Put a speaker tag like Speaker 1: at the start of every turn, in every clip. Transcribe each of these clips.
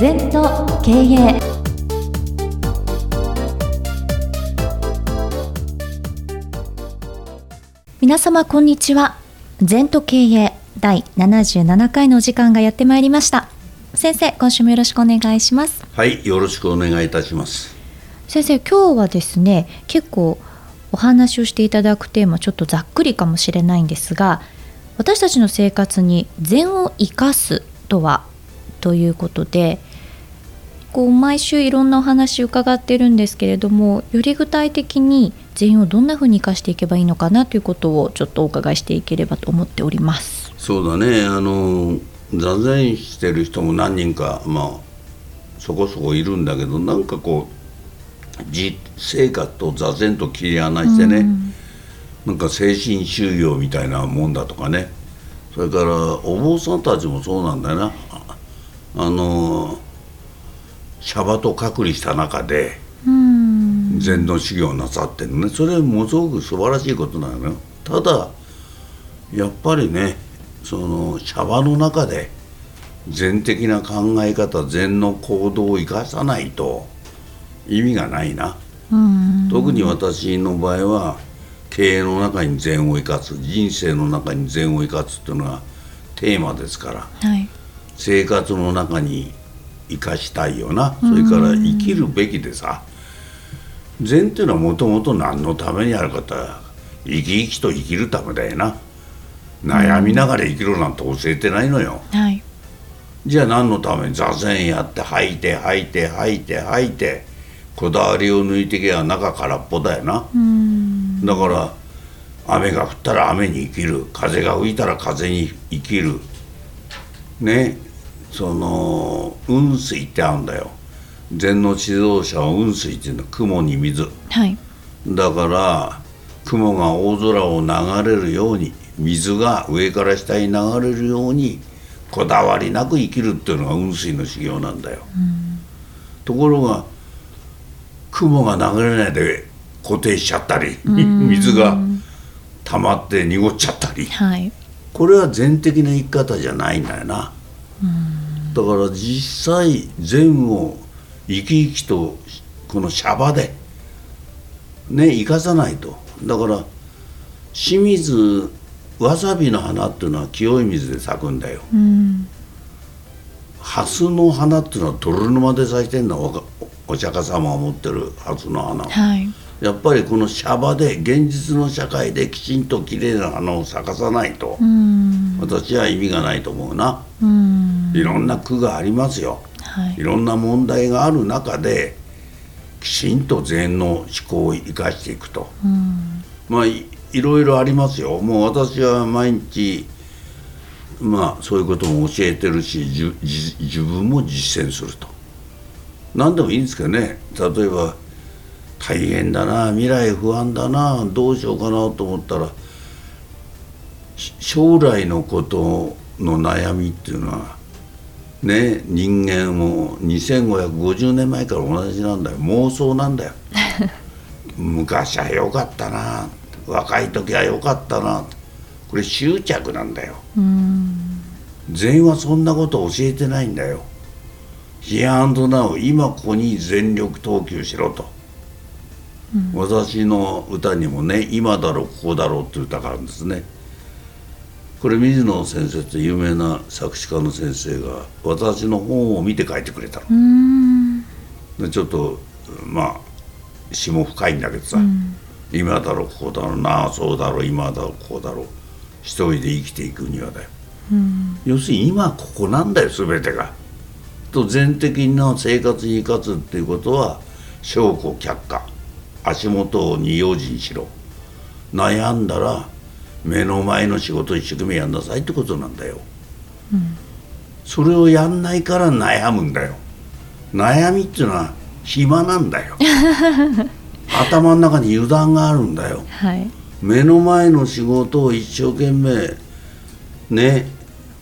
Speaker 1: 全と経営皆様こんにちは。全と経営第77回のお時間がやってまいりました。先生今週もよろしくお願いします。
Speaker 2: はいよろしくお願いいたします。
Speaker 1: 先生今日はですね結構お話をしていただくテーマちょっとざっくりかもしれないんですが私たちの生活に禅を生かすとは？ということでこう毎週いろんなお話伺ってるんですけれどもより具体的に禅をどんなふうに生かしていけばいいのかなということをちょっとお伺いしていければと思っております。
Speaker 2: そうだね。あの座禅してる人も何人かまあそこそこいるんだけどなんかこう実生活と座禅と切り離してね、うん。なんか精神修行みたいなもんだとかね。それからお坊さんたちもそうなんだよな。あのシャバと隔離した中で禅の修行なさってるね。それものすごく素晴らしいことなのよ。ただやっぱりねそのシャバの中で禅的な考え方禅の行動を生かさないと意味がないな。特に私の場合は経営の中に善を生かす人生の中に善を生かすっていうのがテーマですから、はい、生活の中に生かしたいよな。それから生きるべきでさ。善っていうのはもともと何のためにあるかって生き生きと生きるためだよな。悩みながら生きろなんて教えてないのよ、はい、じゃあ何のために座禅やって吐いて吐いて吐いて吐いてこだわりを抜いてけば中空っぽだよな。だから雨が降ったら雨に生きる。風が吹いたら風に生きる。ねその雲水ってあるんだよ。禅の指導者は雲水っていうの。は雲に水、はい、だから雲が大空を流れるように水が上から下に流れるようにこだわりなく生きるっていうのが雲水の修行なんだよ、うん、ところが雲が流れないで固定しちゃったり水が溜まって濁っちゃったり、はい、これは全的な生き方じゃないんだよなだから実際禅を生き生きとこのシャバでね生かさないと。だから清水わさびの花っていうのは清い水で咲くんだよ、蓮の花っていうのは泥沼で咲いてんのお釈迦様が持ってる蓮の花、はい、やっぱりこのシャバで現実の社会できちんと綺麗な花を咲かさないと私は意味がないと思うな。いろんな句がありますよ、はい、いろんな問題がある中できちんと禅の思考を生かしていくと。まあいろいろありますよ。もう私は毎日まあそういうことも教えてるし自分も実践すると。何でもいいんですけどね。例えば大変だな未来不安だなどうしようかなと思ったら将来のことの悩みっていうのはね人間も2550年前から同じなんだよ。妄想なんだよ。昔は良かったな若い時は良かったなこれ執着なんだよ。全員はそんなこと教えてないんだよ。ヒアンドナウ今ここに全力投球しろと私の歌にもね「今だろここだろ」っていう歌があるんですね。これ水野先生って有名な作詞家の先生が私の本を見て書いてくれたの。でちょっとまあ詩も深いんだけどさ「今だろここだろなあそうだろ今だろここだろ一人で生きていくにはだよ」要するに今ここなんだよ全てが。と全的な生活に生かすっていうことは証拠却下。足元に用心しろ。悩んだら目の前の仕事一生懸命やんなさいってことなんだよ、うん、それをやんないから悩むんだよ。悩みっていうのは暇なんだよ。頭の中に油断があるんだよ、はい、目の前の仕事を一生懸命ね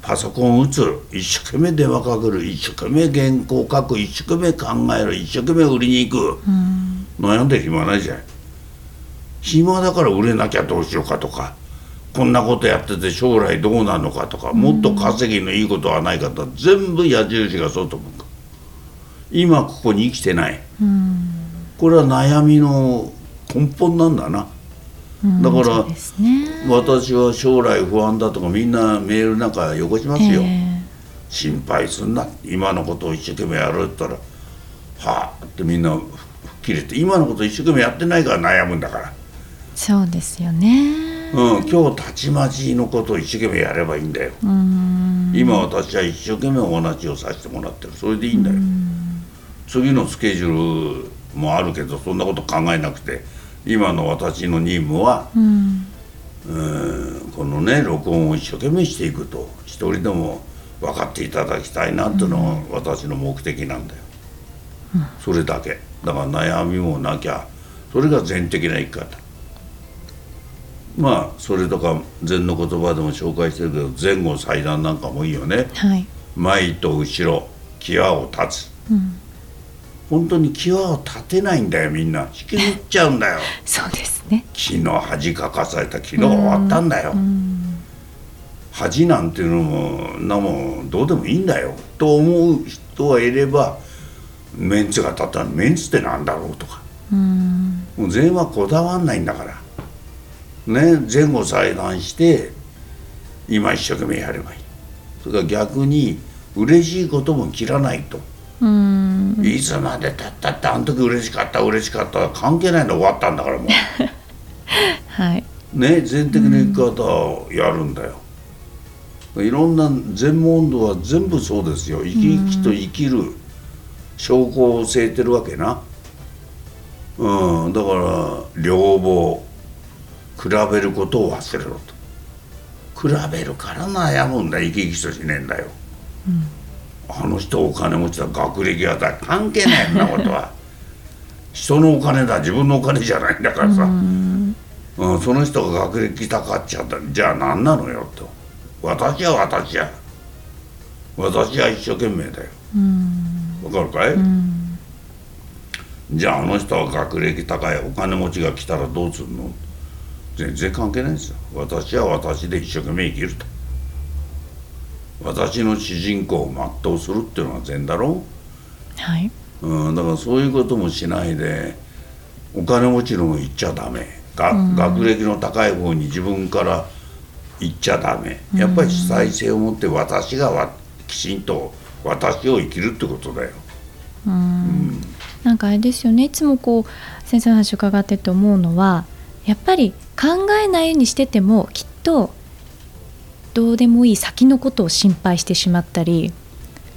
Speaker 2: パソコン打つ一生懸命電話かける一生懸命原稿書く一生懸命考える一生懸命売りに行く、うん悩んで暇ないじゃん。暇だから売れなきゃどうしようかとかこんなことやってて将来どうなるのかとかもっと稼ぎのいいことはないかと全部矢印が外向く今ここに生きてない。
Speaker 1: うん。
Speaker 2: これは悩みの根本なんだな。
Speaker 1: うん
Speaker 2: だから私は将来不安だとかみんなメールなんかよこしますよ、
Speaker 1: え
Speaker 2: 心配すんな。今のことを一生懸命やるって言ったらはあってみんな切れて今のこと一生懸命やってないから悩むんだから、
Speaker 1: ーそうですよね。
Speaker 2: うん、今日たちまちのことを一生懸命やればいいんだよ、
Speaker 1: うん。
Speaker 2: 今私は一生懸命お話をさせてもらってる。それでいいんだよ、次のスケジュールもあるけどそんなこと考えなくて今の私の任務は
Speaker 1: うん。
Speaker 2: うんこのね録音を一生懸命していくと一人でも分かっていただきたいなっていうのが私の目的なんだよ、それだけだから悩みもなきゃそれが全的な生き方。まあそれとか禅の言葉でも紹介してるけど前後祭壇なんかもいいよね。
Speaker 1: はい。
Speaker 2: 前と後ろ際を立つ。
Speaker 1: うん。
Speaker 2: 本当に際を立てないんだよみんな。引きずっちゃうんだよ。
Speaker 1: そうですね。
Speaker 2: 木の恥かかされた昨日終わったんだよ、
Speaker 1: うん。
Speaker 2: 恥なんていうのもなもんどうでもいいんだよ。と思う人がいればメンツが立ったらメンツってなんだろうとか。
Speaker 1: うん。
Speaker 2: もう全員はこだわんないんだから。ね前後裁断して今一生懸命やればいい。それから逆に嬉しいことも切らないと、
Speaker 1: うん。
Speaker 2: いつまでたったってあの時嬉しかった嬉しかった関係ないの終わったんだからもう。
Speaker 1: はい。
Speaker 2: ね全的な生き方をやるんだよ、いろんな全問答は全部そうですよ。生き生きと生きる証拠を教えてるわけな。うん。だから両方比べることを忘れろと。比べるから悩むんだ。生き生きとしねえんだよ、あの人お金持ちだ学歴がだ関係ないそんなことは。人のお金だ自分のお金じゃないんだからさ、うん、その人が学歴高っちゃったじゃあ何なのよと。私は私や。私は一生懸命だよわかるかい、じゃああの人は学歴高いお金持ちが来たらどうするの？全然関係ないですよ。私は私で一生懸命生きると。私の主人公を全うするっていうのは善だろ
Speaker 1: はい、
Speaker 2: うん、だからそういうこともしないでお金持ちの方行っちゃダメ。が、学歴の高い方に自分から行っちゃダメ。やっぱり主体性を持って私がわきちんと私を生きるってことだよ。
Speaker 1: なんかあれですよねいつもこう先生の話を伺ってて思うのはやっぱり考えないようにしててもきっとどうでもいい先のことを心配してしまったり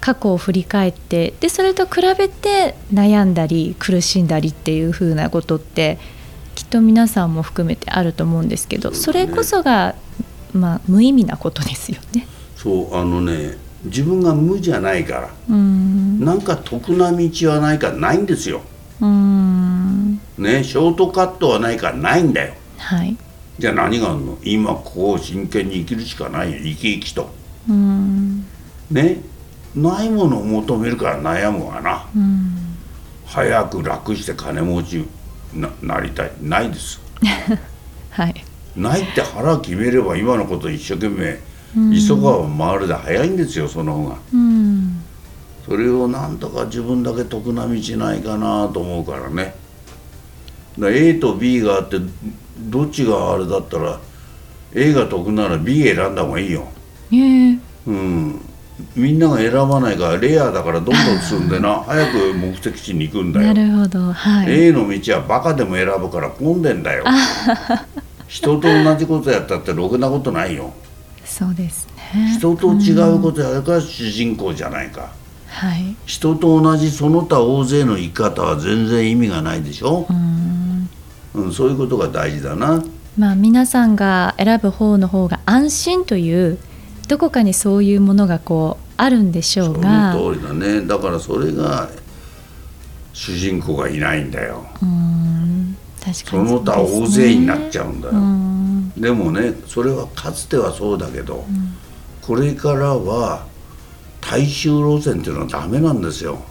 Speaker 1: 過去を振り返ってでそれと比べて悩んだり苦しんだりっていう風なことってきっと皆さんも含めてあると思うんですけどそれこそが、まあ、無意味なことですよね。
Speaker 2: そうあのね自分が無じゃないから
Speaker 1: うん。
Speaker 2: なんか得な道はないからないんですよ。
Speaker 1: うん。
Speaker 2: ねショートカットはないからないんだよ。
Speaker 1: はい。
Speaker 2: じゃあ何があるの？今ここを真剣に生きるしかないよ。生き生きと。
Speaker 1: うん。
Speaker 2: ねないものを求めるから悩むわな。
Speaker 1: うん。
Speaker 2: 早く楽して金持ちななりたい。ないです。
Speaker 1: はい。
Speaker 2: ないって腹決めれば今のこと一生懸命急がば回るで早いんですよその方が。
Speaker 1: うん。
Speaker 2: それをなんとか自分だけ得な道ないかなと思うからね。だから A と B があってどっちがあれだったら A が得なら B 選んだ方がいいよ。
Speaker 1: ええ。
Speaker 2: うん。みんなが選ばないからレアだからどんどん進んでな 早く目的地に行くんだよ。
Speaker 1: なるほど。はい、
Speaker 2: A の道はバカでも選ぶから混んでんだよ。人と同じことやったってろくなことないよ
Speaker 1: そうですね。
Speaker 2: 人と違うことやるから主人公じゃないか。
Speaker 1: はい。
Speaker 2: 人と同じその他大勢の生き方は全然意味がないでしょ、
Speaker 1: うん。
Speaker 2: うん、そういうことが大事だな。
Speaker 1: まあ皆さんが選ぶ方の方が安心というどこかにそういうものがこうあるんでしょ
Speaker 2: そう
Speaker 1: が。
Speaker 2: の通りだね。だからそれが主人公がいないんだよ。
Speaker 1: うん。確かに
Speaker 2: その他大勢になっちゃうんだよ、
Speaker 1: うん
Speaker 2: でもねそれはかつてはそうだけど、これからは大衆路線っていうのはダメなんですよ、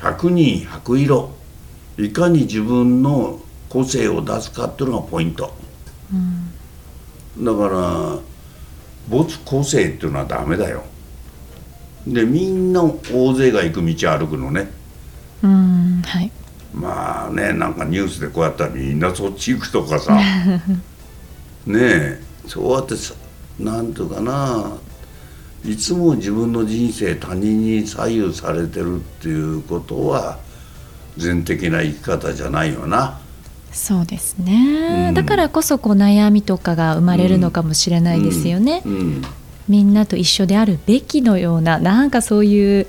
Speaker 2: 100人100色。いかに自分の個性を出すかっていうのがポイント、だから没個性っていうのはダメだよ。でみんな大勢が行く道歩くのね。
Speaker 1: うんはい。
Speaker 2: まあねなんかニュースでこうやったらみんなそっち行くとかさ ねえ。そうやってさなんていうかないつも自分の人生他人に左右されてるっていうことは全的な生き方じゃないよな。
Speaker 1: そうですね、
Speaker 2: うん。
Speaker 1: だからこそこう悩みとかが生まれるのかもしれないですよね、
Speaker 2: うん。うん。
Speaker 1: みんなと一緒であるべきのようななんかそういう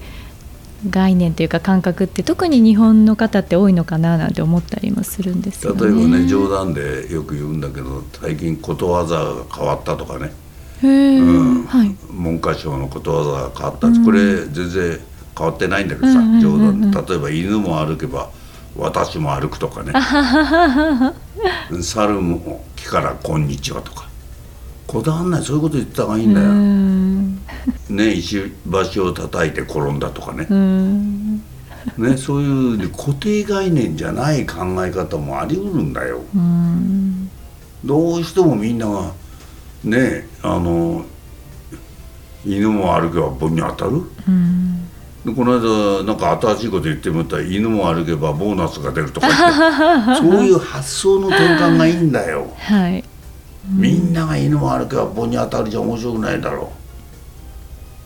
Speaker 1: 概念というか感覚って特に日本の方って多いのかななんて思ったりもするんですよね。
Speaker 2: 例えばね冗談でよく言うんだけど最近ことわざが変わったとかね、うん。
Speaker 1: はい。
Speaker 2: 文科省のことわざが変わった、これ全然変わってないんだけどさ、冗談で。例えば犬も歩けば私も歩くとかね。猿も木からこんにちはとか。こだわんない。そういうこと言った方がいいんだ
Speaker 1: う
Speaker 2: よ、
Speaker 1: ん
Speaker 2: ね石橋を叩いて転んだとかね。
Speaker 1: うん。
Speaker 2: ねそういう固定概念じゃない考え方もあり得るんだよ。
Speaker 1: うん。
Speaker 2: どうしてもみんながねあの犬も歩けば棒に当たる。
Speaker 1: うん。
Speaker 2: でこの間なんか新しいこと言ってみたら犬も歩けばボーナスが出るとか言って。そういう発想の転換がいいんだよ。
Speaker 1: はい。
Speaker 2: みんなが犬も歩けば棒に当たるじゃ面白くないだろう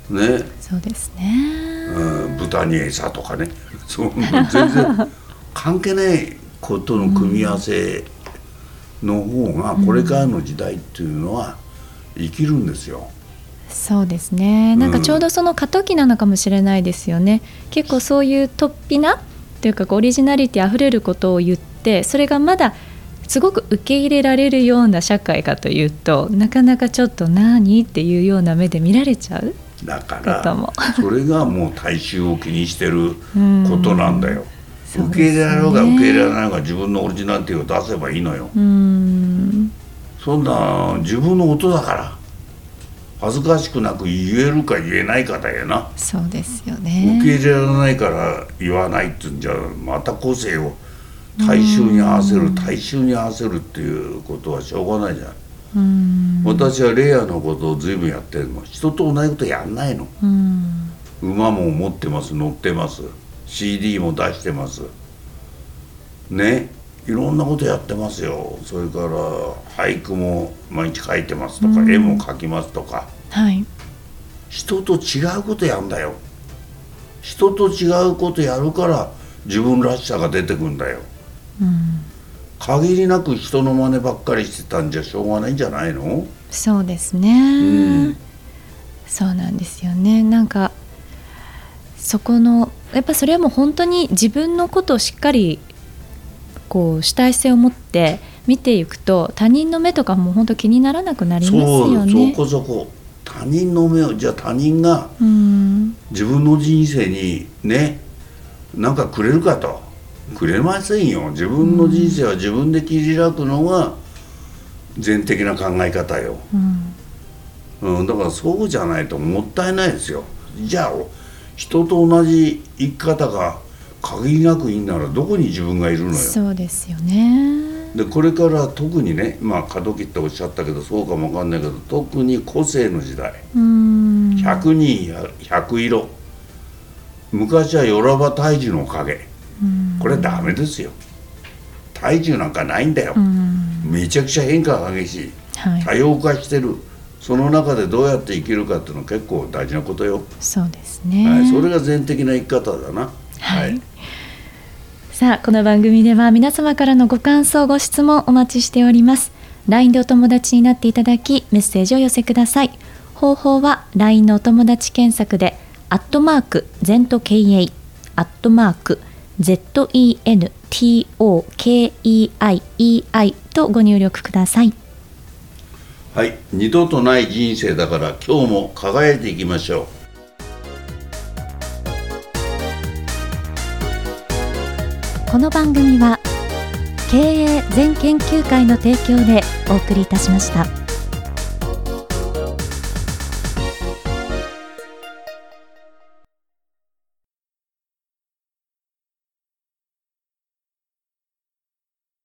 Speaker 2: ね、
Speaker 1: そうですね。
Speaker 2: うん、豚に餌とかねそんな全然関係ないことの組み合わせの方がこれからの時代っていうのは生きるんですよ。
Speaker 1: そうですね。なんかちょうどその過渡期なのかもしれないですよね。結構そういう突飛なというかオリジナリティあふれることを言って、それがまだすごく受け入れられるような社会かというと、なかなかちょっと何っていうような目で見られちゃう。
Speaker 2: だからそれがもう大衆を気にしてることなんだよ。受け入れられようが受け入れられないが自分のオリジナリティを出せばいいのよ。
Speaker 1: うん。
Speaker 2: そんな自分の音だから恥ずかしくなく言えるか言えないかだよな。
Speaker 1: そうですよ
Speaker 2: 受
Speaker 1: ね。
Speaker 2: け入れられないから言わないっていうんじゃまた個性を大衆に合わせる大衆に合わせるっていうことはしょうがないじゃん。
Speaker 1: うん。
Speaker 2: 私はレアのことを随分やってるの人と同じことやんないの。
Speaker 1: うん。
Speaker 2: 馬も持ってます乗ってます CD も出してますねいろんなことやってますよそれから俳句も毎日書いてますとか、
Speaker 1: うん
Speaker 2: 絵も描きますとか
Speaker 1: はい。
Speaker 2: 人と違うことやんだよ人と違うことやるから自分らしさが出てくんだよ
Speaker 1: うん。
Speaker 2: 限りなく人の真似ばっかりしてたんじゃしょうがないんじゃないの？
Speaker 1: そうですね。
Speaker 2: うん
Speaker 1: そうなんですよね。なんかそこのやっぱそれはもう本当に自分のことをしっかりこう主体性を持って見ていくと他人の目とかも本当気にならなくなります
Speaker 2: そうそ
Speaker 1: よね。
Speaker 2: こそこ。他人の目をじゃあ他人が
Speaker 1: うん。
Speaker 2: 自分の人生にねなんかくれるかとくれませんよ。自分の人生は自分で切り開くのが全的な考え方よ、
Speaker 1: うん。
Speaker 2: うん、だからそうじゃないともったいないですよ。じゃあ人と同じ生き方が限りなくいいんならどこに自分がいるのよ。
Speaker 1: そうですよね。
Speaker 2: でこれから特にねまあ過渡期っておっしゃったけどそうかもわかんないけど特に個性の時代。
Speaker 1: うん。
Speaker 2: 100人や100色。昔はよらば大樹のおかげ
Speaker 1: うん
Speaker 2: これダメですよ。大樹なんかないんだよ。
Speaker 1: うん。
Speaker 2: めちゃくちゃ変化が激しい。
Speaker 1: はい。
Speaker 2: 多様化してる。その中でどうやって生きるかっていうのは結構大事なことよ、
Speaker 1: そうですね。
Speaker 2: はい、それが全的な生き方だな。
Speaker 1: はい。さあこの番組では皆様からのご感想ご質問お待ちしております。LINE でお友達になっていただきメッセージを寄せください。方法は LINE のお友達検索でアットマーク ZENTOKEI アットマーク ZENTOKEIEI とご入力ください。
Speaker 2: はい。二度とない人生だから今日も輝いていきましょう。
Speaker 1: この番組は経営全研究会の提供でお送りいたしました。